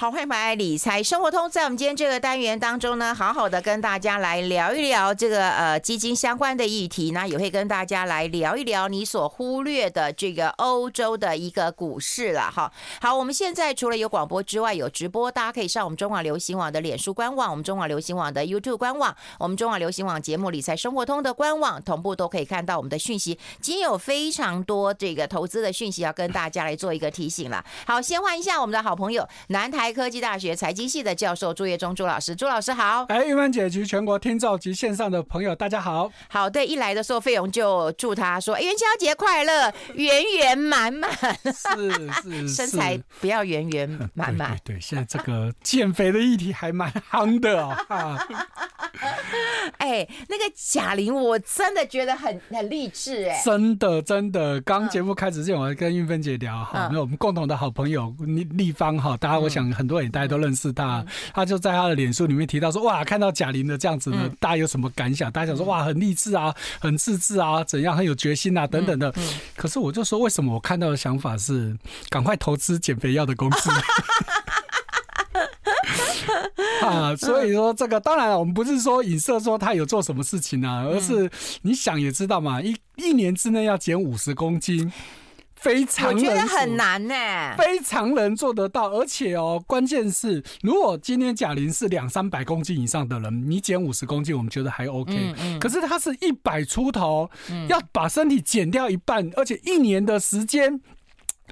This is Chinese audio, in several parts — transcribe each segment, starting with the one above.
好，欢迎回来理财生活通。在我们今天这个单元当中呢，好好的跟大家来聊一聊这个呃基金相关的议题，那也会跟大家来聊一聊你所忽略的这个欧洲的一个股市了哈。好，我们现在除了有广播之外，有直播，大家可以上我们中广流行网的脸书官网，我们中广流行网的 YouTube 官网，我们中广流行网节目理财生活通的官网，同步都可以看到我们的讯息。今天有非常多这个投资的讯息要跟大家来做一个提醒了。好，先换一下我们的好朋友南台科技大学财经系的教授朱业忠朱老师，朱老师好。哎，玉芬姐及全国听众及线上的朋友，大家好。好，对，一来的时候，费勇就祝他说：“元宵节快乐，圆圆满满。”是是，身材不要圆圆满满。对，对，现在这个减肥的议题还蛮夯的哦。哎，那个贾玲，我真的觉得很很励志哎。真的真的，刚节目开始之前，我还跟玉芬姐聊哈，那我们共同的好朋友立立方哈，大家我想很多人。大家都认识他，他就在他的脸书里面提到说：“哇，看到贾玲的这样子呢，大家有什么感想？大家想说哇，很励志啊，很自制啊，怎样很有决心啊，等等的。”可是我就说，为什么我看到的想法是赶快投资减肥药的公司？啊，所以说这个当然了，我们不是说影射说他有做什么事情啊，而是你想也知道嘛，一一年之内要减五十公斤。非常人，我觉得很难呢。非常人做得到，而且哦，关键是，如果今天贾玲是两三百公斤以上的人，你减五十公斤，我们觉得还 OK。嗯嗯。可是他是一百出头，要把身体减掉一半，而且一年的时间，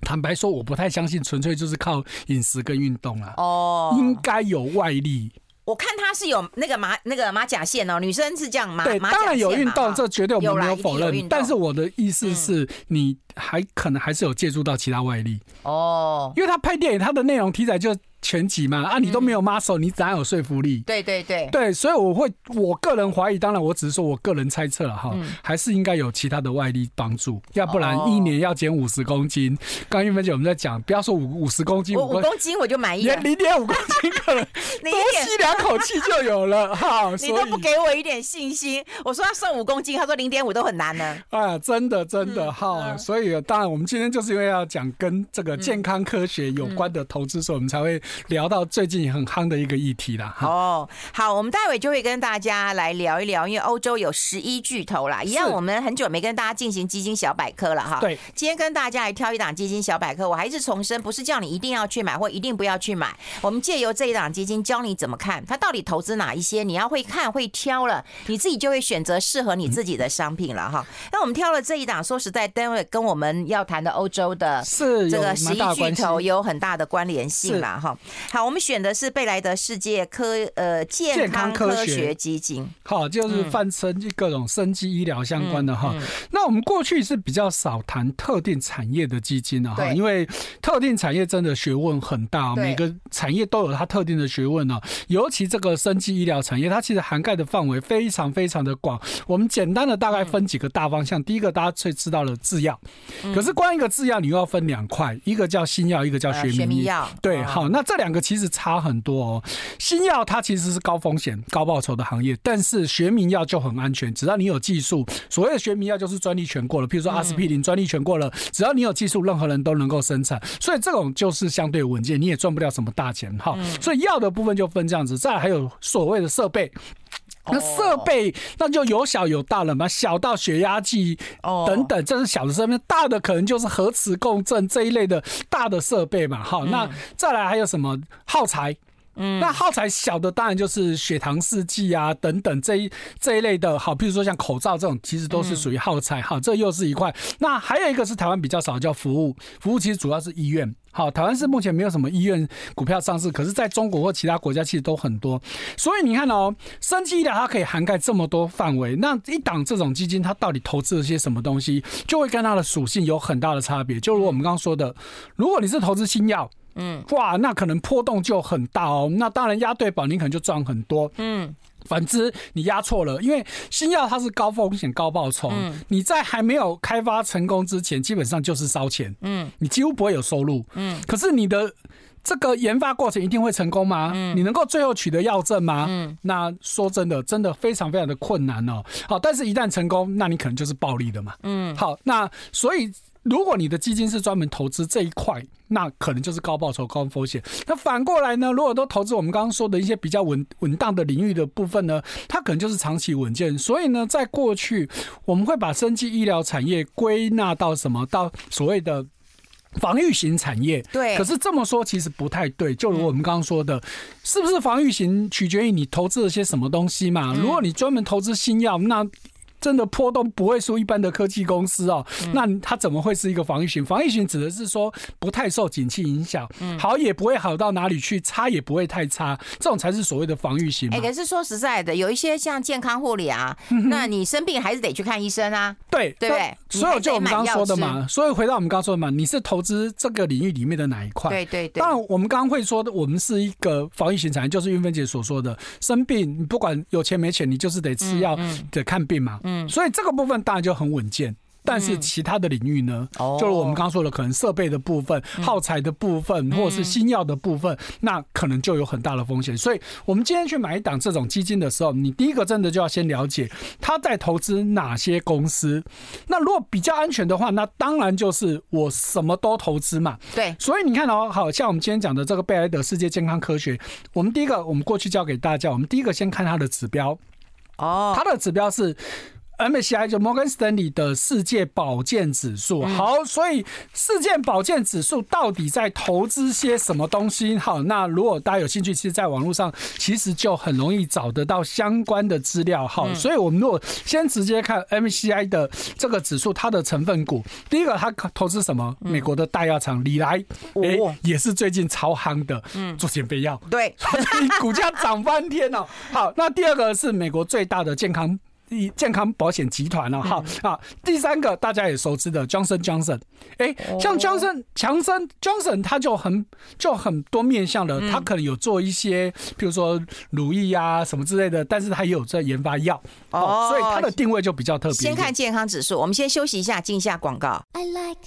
坦白说，我不太相信，纯粹就是靠饮食跟运动啊。哦，应该有外力。我看他是有那个马那个马甲线哦，女生是这样马。对，当然有运动，这绝对我们没有否认。但是我的意思是你。还可能还是有借助到其他外力哦，因为他拍电影，他的内容题材就全集嘛，啊，你都没有 muscle，你哪有说服力？对对对对，所以我会我个人怀疑，当然我只是说我个人猜测了哈，还是应该有其他的外力帮助，要不然一年要减五十公斤。刚玉芬姐我们在讲，不要说五五十公斤，五公斤我就满意，连零点五公斤可能 多吸两口气就有了哈。你都不给我一点信心，我说要瘦五公斤，他说零点五都很难呢。啊，真的真的哈，所以。当然，我们今天就是因为要讲跟这个健康科学有关的投资，所以我们才会聊到最近很夯的一个议题啦。哦，好，我们待会就会跟大家来聊一聊，因为欧洲有十一巨头啦，一样我们很久没跟大家进行基金小百科了哈。对，今天跟大家来挑一档基金小百科，我还是重申，不是叫你一定要去买或一定不要去买，我们借由这一档基金教你怎么看它到底投资哪一些，你要会看会挑了，你自己就会选择适合你自己的商品了哈。那我们挑了这一档，说实在，待会跟我们要谈的欧洲的这个十一巨头有很大的关联性啦哈。好，我们选的是贝莱德世界科呃健康科学基金，好，就是泛称各种生技医疗相关的哈。那我们过去是比较少谈特定产业的基金的哈，因为特定产业真的学问很大，每个产业都有它特定的学问呢。尤其这个生技医疗产业，它其实涵盖的范围非常非常的广。我们简单的大概分几个大方向，第一个大家最知道的制药，可是光一个制药，你又要分两块，一个叫新药，一个叫学名药。对，好，那这两个其实差很多哦。新药它其实是高风险、高报酬的行业，但是学名药就很安全，只要你有技术。所谓的学名药就是专利权过了，譬如说阿司匹林专利权过了，只要你有技术，任何人都能够生产。所以这种就是相对稳健，你也赚不了什么大钱。哈，所以药的部分就分这样子，再来还有所谓的设备。那设备那就有小有大了嘛，小到血压计等等，这是小的设备，大的可能就是核磁共振这一类的大的设备嘛。好，那再来还有什么耗材？嗯，那耗材小的当然就是血糖试剂啊等等这一这一类的。好，比如说像口罩这种，其实都是属于耗材。好，这又是一块。那还有一个是台湾比较少叫服务，服务其实主要是医院。好，台湾是目前没有什么医院股票上市，可是在中国或其他国家其实都很多。所以你看哦，生技医疗它可以涵盖这么多范围，那一档这种基金它到底投资了些什么东西，就会跟它的属性有很大的差别。就如我们刚刚说的，如果你是投资新药。嗯，哇，那可能波动就很大哦。那当然押对宝，你可能就赚很多。嗯，反之你押错了，因为新药它是高风险高报酬。嗯，你在还没有开发成功之前，基本上就是烧钱。嗯，你几乎不会有收入。嗯，可是你的。这个研发过程一定会成功吗？嗯，你能够最后取得药证吗？嗯，那说真的，真的非常非常的困难哦。好，但是一旦成功，那你可能就是暴利的嘛。嗯，好，那所以如果你的基金是专门投资这一块，那可能就是高报酬高风险。那反过来呢，如果都投资我们刚刚说的一些比较稳稳当的领域的部分呢，它可能就是长期稳健。所以呢，在过去我们会把生技医疗产业归纳到什么？到所谓的。防御型产业，对，可是这么说其实不太对。就如我们刚刚说的，是不是防御型取决于你投资了些什么东西嘛？如果你专门投资新药，那真的波动不会输一般的科技公司哦，那它怎么会是一个防御型？防御型指的是说不太受景气影响，好也不会好到哪里去，差也不会太差，这种才是所谓的防御型。哎，可是说实在的，有一些像健康护理啊，那你生病还是得去看医生啊，对对不对？所以就我们刚刚说的嘛，所以回到我们刚刚说的嘛，你是投资这个领域里面的哪一块？对对对。当然我们刚刚会说的，我们是一个防御型产业，就是云芬姐所说的，生病你不管有钱没钱，你就是得吃药，得看病嘛。嗯，所以这个部分。当然就很稳健，但是其他的领域呢，就是我们刚刚说的，可能设备的部分、耗材的部分，或者是新药的部分，那可能就有很大的风险。所以，我们今天去买一档这种基金的时候，你第一个真的就要先了解他在投资哪些公司。那如果比较安全的话，那当然就是我什么都投资嘛。对，所以你看哦，好像我们今天讲的这个贝莱德世界健康科学，我们第一个，我们过去教给大家，我们第一个先看它的指标。哦，它的指标是。MSCI 就摩根士丹利的世界保健指数，好，所以世界保健指数到底在投资些什么东西？好，那如果大家有兴趣，其实在网络上其实就很容易找得到相关的资料。好，所以我们如果先直接看 MSCI 的这个指数，它的成分股，第一个它投资什么？美国的大药厂礼来，哎，也是最近超夯的，嗯，做减肥药，对，股价涨翻天哦。好，那第二个是美国最大的健康。健康保险集团了，好啊。第三个大家也熟知的 Johnson Johnson，哎，像 Johnson 强生 Johnson，他就很就很多面向的，他可能有做一些，比如说乳液呀什么之类的，但是他也有在研发药哦，所以他的定位就比较特别。先看健康指数，我们先休息一下，进一下广告。I like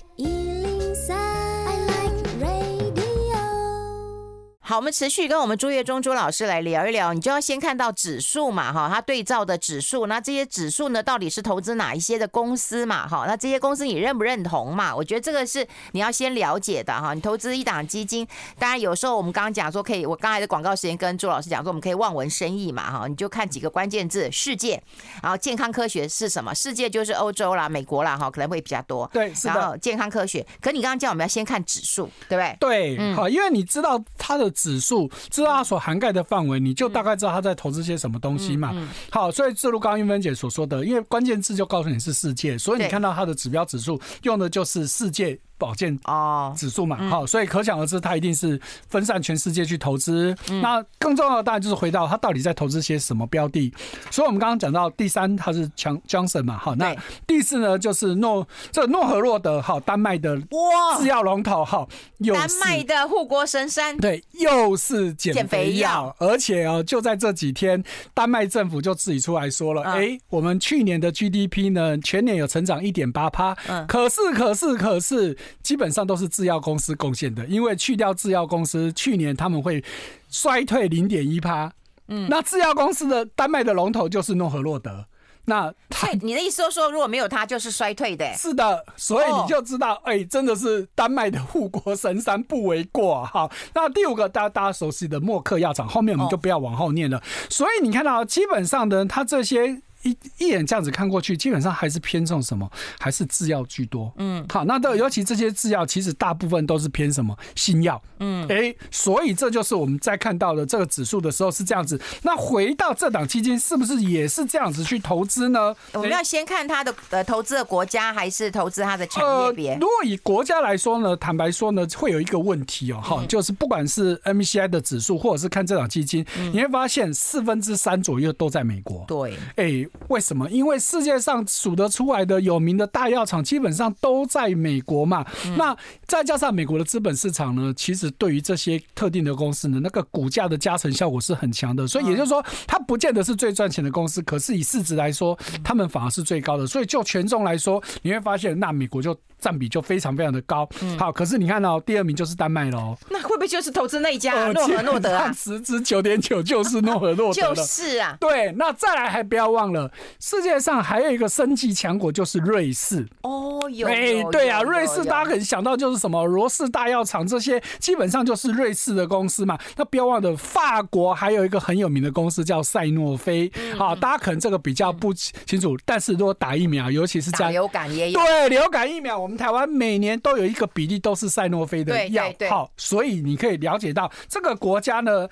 好，我们持续跟我们朱月忠朱老师来聊一聊。你就要先看到指数嘛，哈，它对照的指数，那这些指数呢，到底是投资哪一些的公司嘛，哈，那这些公司你认不认同嘛？我觉得这个是你要先了解的哈。你投资一档基金，当然有时候我们刚刚讲说可以，我刚才的广告时间跟朱老师讲说，我们可以望文生义嘛，哈，你就看几个关键字，世界，然后健康科学是什么？世界就是欧洲啦、美国啦，哈，可能会比较多。对，是的。然后健康科学，可你刚刚叫我们要先看指数，对不对？对，好，因为你知道它的。指数知道它所涵盖的范围，你就大概知道它在投资些什么东西嘛。好，所以正如刚刚玉芬姐所说的，因为关键字就告诉你是世界，所以你看到它的指标指数用的就是世界。保健哦。指数嘛，好，所以可想而知，它一定是分散全世界去投资。那更重要的当然就是回到它到底在投资些什么标的。所以我们刚刚讲到第三，它是强 Johnson 嘛，好，那第四呢就是诺这诺和洛德，好，丹麦的哇。制药龙头，好，丹麦的护国神山，对，又是减肥药，而且哦，就在这几天，丹麦政府就自己出来说了，哎，我们去年的 GDP 呢，全年有成长一点八趴，可是可是可是。基本上都是制药公司贡献的，因为去掉制药公司，去年他们会衰退零点一趴。嗯，那制药公司的丹麦的龙头就是诺和洛德。那他，你的意思说，说如果没有它，就是衰退的？是的，所以你就知道，哎、真的是丹麦的护国神山不为过。好，那第五个大家大家熟悉的默克药厂，后面我们就不要往后念了。哦、所以你看到，基本上呢，它这些。一一眼这样子看过去，基本上还是偏重什么？还是制药居多。嗯，好，那都尤其这些制药，其实大部分都是偏什么？新药。嗯，哎、欸，所以这就是我们在看到的这个指数的时候是这样子。那回到这档基金，是不是也是这样子去投资呢？我们要先看它的呃投资的国家，还是投资它的产业别？如果以国家来说呢，坦白说呢，会有一个问题哦，哈，就是不管是 MSCI 的指数，或者是看这档基金，你会发现四分之三左右都在美国。对，哎。为什么？因为世界上数得出来的有名的大药厂，基本上都在美国嘛。嗯、那再加上美国的资本市场呢，其实对于这些特定的公司呢，那个股价的加成效果是很强的。所以也就是说，它不见得是最赚钱的公司，可是以市值来说，他们反而是最高的。所以就权重来说，你会发现，那美国就。占比就非常非常的高，好，可是你看到第二名就是丹麦喽，那会不会就是投资那一家诺和诺德啊？十之九点九就是诺和诺德，就是啊，对，那再来还不要忘了，世界上还有一个升级强国就是瑞士哦，有，哎，对啊，瑞士大家可能想到就是什么罗氏大药厂这些，基本上就是瑞士的公司嘛。那不要忘了，法国还有一个很有名的公司叫赛诺菲，好，大家可能这个比较不清楚，但是如果打疫苗，尤其是在流感也有，对，流感疫苗我。我们台湾每年都有一个比例都是赛诺菲的药，好，所以你可以了解到这个国家呢，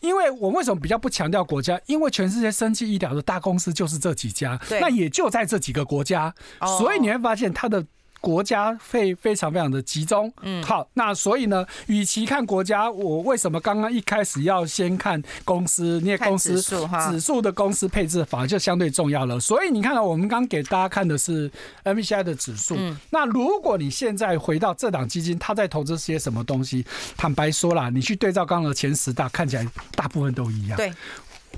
因为我为什么比较不强调国家？因为全世界生技医疗的大公司就是这几家，那也就在这几个国家，所以你会发现它的。国家会非常非常的集中，嗯，好，那所以呢，与其看国家，我为什么刚刚一开始要先看公司？那些公司指数的公司配置反而就相对重要了。所以你看到我们刚给大家看的是 MSCI 的指数，那如果你现在回到这档基金，它在投资些什么东西？坦白说啦，你去对照刚刚的前十大，看起来大部分都一样。对。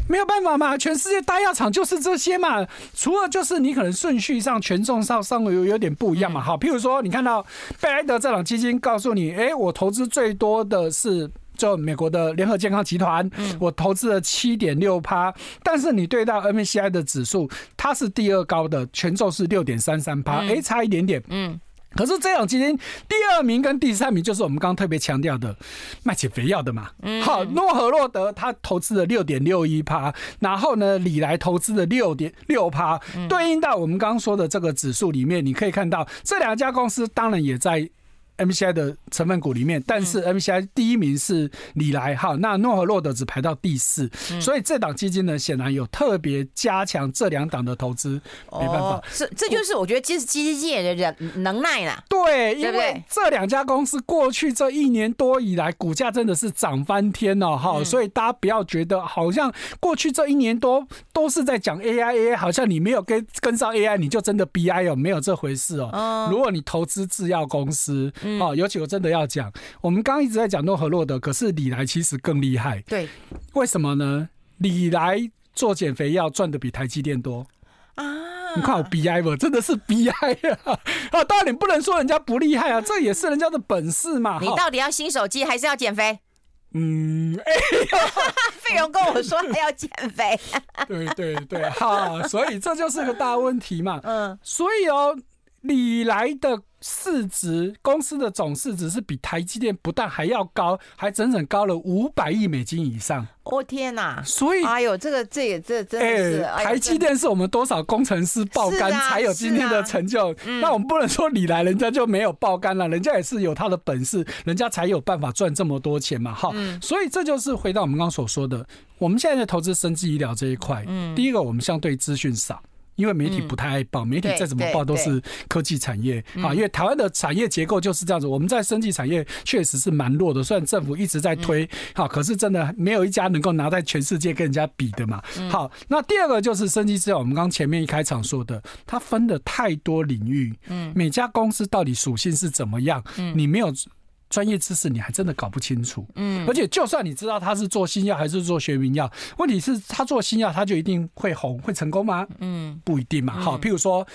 没有办法嘛，全世界大药厂就是这些嘛，除了就是你可能顺序上权重上稍微有有点不一样嘛。好，譬如说你看到贝莱德这档基金告诉你，哎，我投资最多的是就美国的联合健康集团，我投资了七点六趴，但是你对到 MSCI 的指数，它是第二高的，权重是六点三三趴，哎，差一点点，嗯。可是这种基金第二名跟第三名就是我们刚刚特别强调的卖减肥药的嘛。好，诺和洛德他投资了六点六一趴，然后呢，李来投资了六点六趴，对应到我们刚刚说的这个指数里面，你可以看到这两家公司当然也在。MCI 的成分股里面，但是 MCI 第一名是李来哈，那诺和诺德只排到第四，所以这档基金呢，显然有特别加强这两档的投资，没办法，这这就是我觉得其实基金经理的人能耐啦。对，因为这两家公司过去这一年多以来，股价真的是涨翻天哦哈，所以大家不要觉得好像过去这一年多都是在讲 AI AI，好像你没有跟跟上 AI，你就真的 BI 哦，没有这回事哦。如果你投资制药公司。哦，尤其我真的要讲，我们刚刚一直在讲诺和洛德，可是李来其实更厉害。对，为什么呢？李来做减肥药赚的比台积电多啊！你看我 BI 吧，真的是 BI 啊！啊，当然你不能说人家不厉害啊，这也是人家的本事嘛。你到底要新手机还是要减肥？嗯，哎呀，费勇跟我说还要减肥。对对对，哈，所以这就是个大问题嘛。嗯，所以哦，李来的。市值公司的总市值是比台积电不但还要高，还整整高了五百亿美金以上。哦天哪！所以，哎呦，这个这也这真的是，哎，台积电是我们多少工程师爆肝才有今天的成就。那我们不能说你来人家就没有爆肝了，人家也是有他的本事，人家才有办法赚这么多钱嘛。好，所以这就是回到我们刚刚所说的，我们现在在投资生技医疗这一块。嗯，第一个我们相对资讯少。因为媒体不太爱报，媒体再怎么报都是科技产业啊。因为台湾的产业结构就是这样子，我们在生技产业确实是蛮弱的。虽然政府一直在推，好，可是真的没有一家能够拿在全世界跟人家比的嘛。好，那第二个就是生技资料，我们刚前面一开场说的，它分的太多领域，嗯，每家公司到底属性是怎么样，嗯，你没有。专业知识你还真的搞不清楚，嗯，而且就算你知道他是做新药还是做学名药，问题是他做新药他就一定会红会成功吗？嗯，不一定嘛。好，譬如说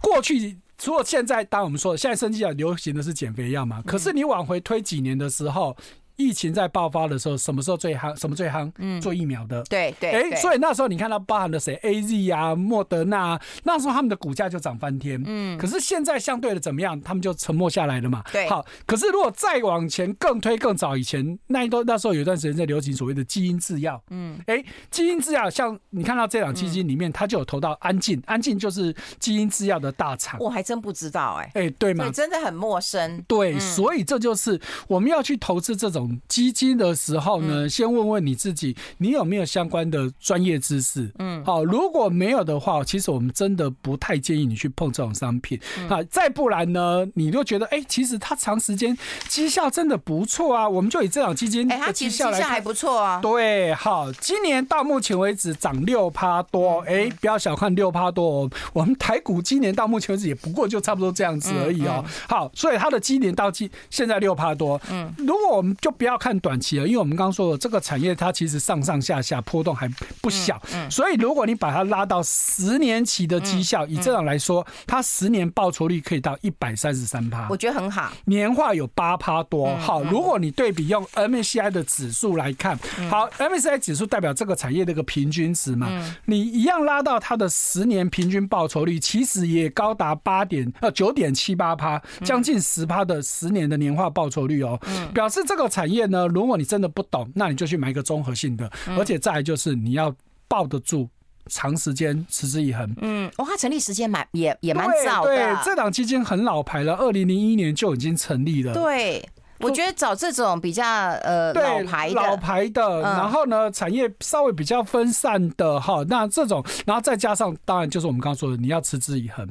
过去除了现在，当我们说现在生计药流行的是减肥药嘛，可是你往回推几年的时候。疫情在爆发的时候，什么时候最夯？什么最夯？嗯，做疫苗的。对对。哎，所以那时候你看到包含了谁？A Z 啊，莫德纳，那时候他们的股价就涨翻天。嗯。可是现在相对的怎么样？他们就沉默下来了嘛。对。好，可是如果再往前更推更早以前，那一段那时候有一段时间在流行所谓的基因制药。嗯。哎，基因制药像你看到这档基金里面，它就有投到安进，安进就是基因制药的大厂。我还真不知道哎。哎，对吗？真的很陌生。对，所以这就是我们要去投资这种。种基金的时候呢，嗯、先问问你自己，你有没有相关的专业知识？嗯，好，如果没有的话，其实我们真的不太建议你去碰这种商品。啊、嗯，再不然呢，你就觉得，哎、欸，其实它长时间绩效真的不错啊。我们就以这种基金，哎，它绩效还不错啊。对，好，今年到目前为止涨六趴多，哎、欸，不要小看六趴多哦。我们台股今年到目前为止也不过就差不多这样子而已哦。好，所以它的今年到期现在六趴多。嗯，如果我们就不要看短期了，因为我们刚刚说的这个产业它其实上上下下波动还不小。嗯，所以如果你把它拉到十年期的绩效，以这样来说，它十年报酬率可以到一百三十三趴，我觉得很好。年化有八趴多。好，如果你对比用 MSCI 的指数来看，好，MSCI 指数代表这个产业的一个平均值嘛，你一样拉到它的十年平均报酬率，其实也高达八点呃九点七八趴，将近十趴的十年的年化报酬率哦。表示这个产业呢，如果你真的不懂，那你就去买一个综合性的，而且再来就是你要抱得住。长时间持之以恒。嗯，哇，它成立时间蛮也也蛮早的。对，这档基金很老牌了，二零零一年就已经成立了。对。我觉得找这种比较呃老牌老牌的，然后呢产业稍微比较分散的哈，那这种，然后再加上当然就是我们刚刚说的，你要持之以恒。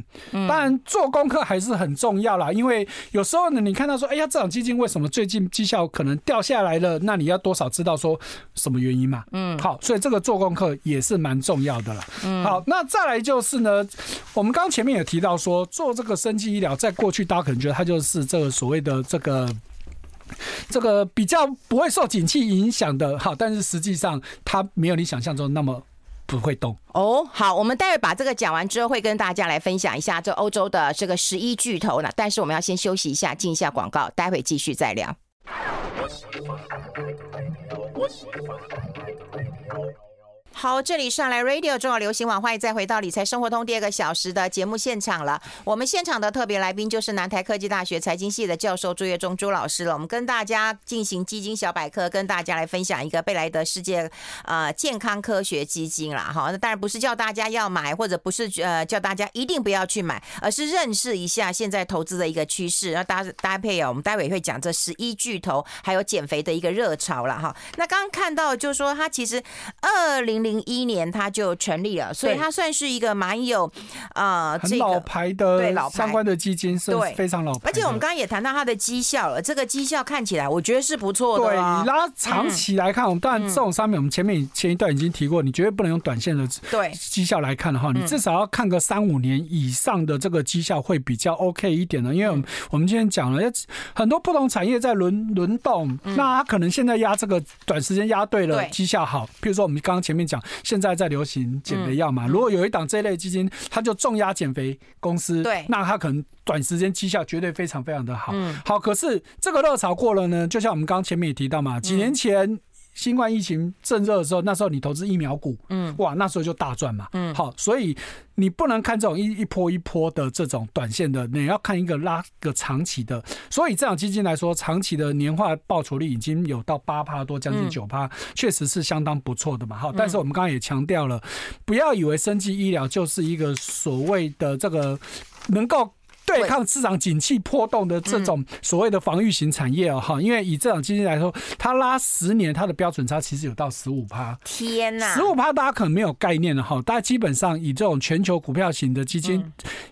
当然做功课还是很重要啦，因为有时候呢，你看到说，哎呀，这种基金为什么最近绩效可能掉下来了？那你要多少知道说什么原因嘛？嗯，好，所以这个做功课也是蛮重要的了。嗯，好，那再来就是呢，我们刚刚前面也提到说，做这个生技医疗，在过去大家可能觉得它就是这个所谓的这个。这个比较不会受景气影响的，哈，但是实际上它没有你想象中那么不会动哦。好，我们待会把这个讲完之后，会跟大家来分享一下这欧洲的这个十一巨头呢。但是我们要先休息一下，进一下广告，待会继续再聊。好，这里上来 Radio 中广流行网，欢迎再回到理财生活通第二个小时的节目现场了。我们现场的特别来宾就是南台科技大学财经系的教授朱月忠朱老师了。我们跟大家进行基金小百科，跟大家来分享一个贝莱德世界呃健康科学基金啦。哈，那当然不是叫大家要买，或者不是呃叫大家一定不要去买，而是认识一下现在投资的一个趋势，然后搭搭配啊，我们待会会讲这十一巨头还有减肥的一个热潮了哈。那刚刚看到就是说它其实二零。零一年他就成立了，所以它算是一个蛮有呃很老牌的对老相关的基金，是非常老牌。而且我们刚刚也谈到它的绩效了，这个绩效看起来我觉得是不错的。对，你拉长期来看，我们当然这种商品，我们前面前一段已经提过，你绝对不能用短线的对绩效来看的话，你至少要看个三五年以上的这个绩效会比较 OK 一点的。因为我们我们今天讲了，很多不同产业在轮轮动，那它可能现在压这个短时间压对了，绩效好。比如说我们刚刚前面讲。现在在流行减肥药嘛？如果有一档这类基金，它就重压减肥公司，对，那它可能短时间绩效绝对非常非常的好。好，可是这个热潮过了呢？就像我们刚刚前面也提到嘛，几年前。新冠疫情正热的时候，那时候你投资疫苗股，嗯，哇，那时候就大赚嘛，嗯，好，所以你不能看这种一一波一波的这种短线的，你要看一个拉个长期的。所以这样基金来说，长期的年化报酬率已经有到八趴多，将近九趴，确实是相当不错的嘛。好，但是我们刚刚也强调了，不要以为生技医疗就是一个所谓的这个能够。对抗市场景气波动的这种所谓的防御型产业哦，哈，因为以这种基金来说，它拉十年，它的标准差其实有到十五趴。天呐，十五趴大家可能没有概念了哈，大家基本上以这种全球股票型的基金，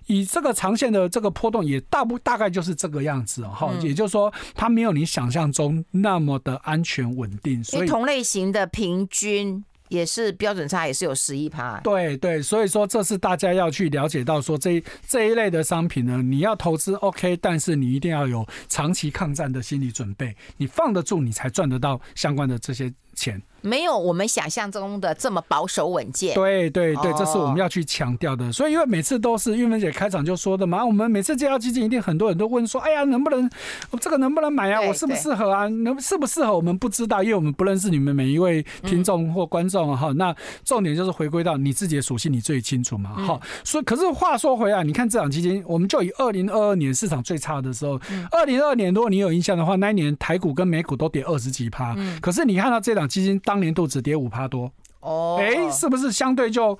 以这个长线的这个波动也大不大概就是这个样子哦，哈，也就是说它没有你想象中那么的安全稳定，所以同类型的平均。也是标准差也是有十一趴，对对，所以说这是大家要去了解到说这这一类的商品呢，你要投资 OK，但是你一定要有长期抗战的心理准备，你放得住，你才赚得到相关的这些钱。没有我们想象中的这么保守稳健。对对对，这是我们要去强调的。所以因为每次都是玉芬姐开场就说的嘛，我们每次介绍基金，一定很多人都问说，哎呀，能不能这个能不能买啊？我适不适合啊？能适不适合我们不知道，因为我们不认识你们每一位听众或观众哈。那重点就是回归到你自己的属性，你最清楚嘛。好，所以可是话说回来，你看这档基金，我们就以二零二二年市场最差的时候，二零二二年如果你有印象的话，那一年台股跟美股都跌二十几趴。可是你看到这档基金当年度只跌五趴多。哦，哎，是不是相对就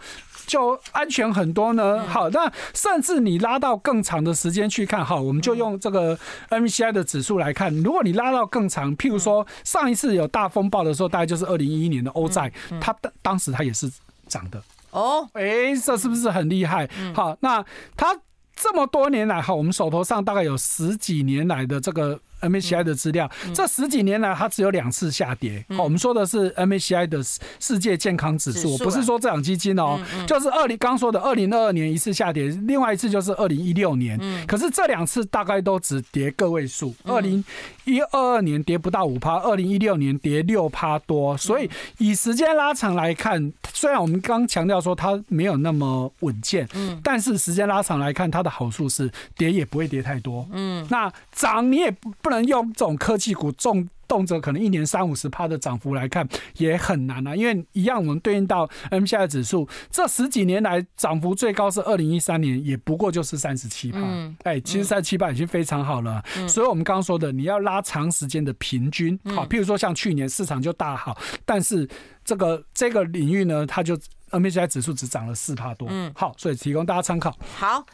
就安全很多呢？嗯、好，那甚至你拉到更长的时间去看，好，我们就用这个 MSCI 的指数来看。如果你拉到更长，譬如说上一次有大风暴的时候，大概就是二零一一年的欧债，它当当时它也是涨的。哦，哎，这是不是很厉害？好，那它这么多年来，哈，我们手头上大概有十几年来的这个。MSCI 的资料，这十几年来它只有两次下跌。好，我们说的是 MSCI 的世界健康指数，不是说这档基金哦，就是二零刚说的二零二二年一次下跌，另外一次就是二零一六年。可是这两次大概都只跌个位数，二零一二二年跌不到五趴，二零一六年跌六趴多。所以以时间拉长来看，虽然我们刚强调说它没有那么稳健，嗯。但是时间拉长来看，它的好处是跌也不会跌太多。嗯，那涨你也不不能。用这种科技股重动辄可能一年三五十趴的涨幅来看，也很难啊。因为一样，我们对应到 MSCI 指数，这十几年来涨幅最高是二零一三年，也不过就是三十七趴。哎，其实三十七趴已经非常好了。所以，我们刚刚说的，你要拉长时间的平均，好，譬如说像去年市场就大好，但是这个这个领域呢，它就。MSCI 指数只涨了四趴多，嗯，好，所以提供大家参考。好，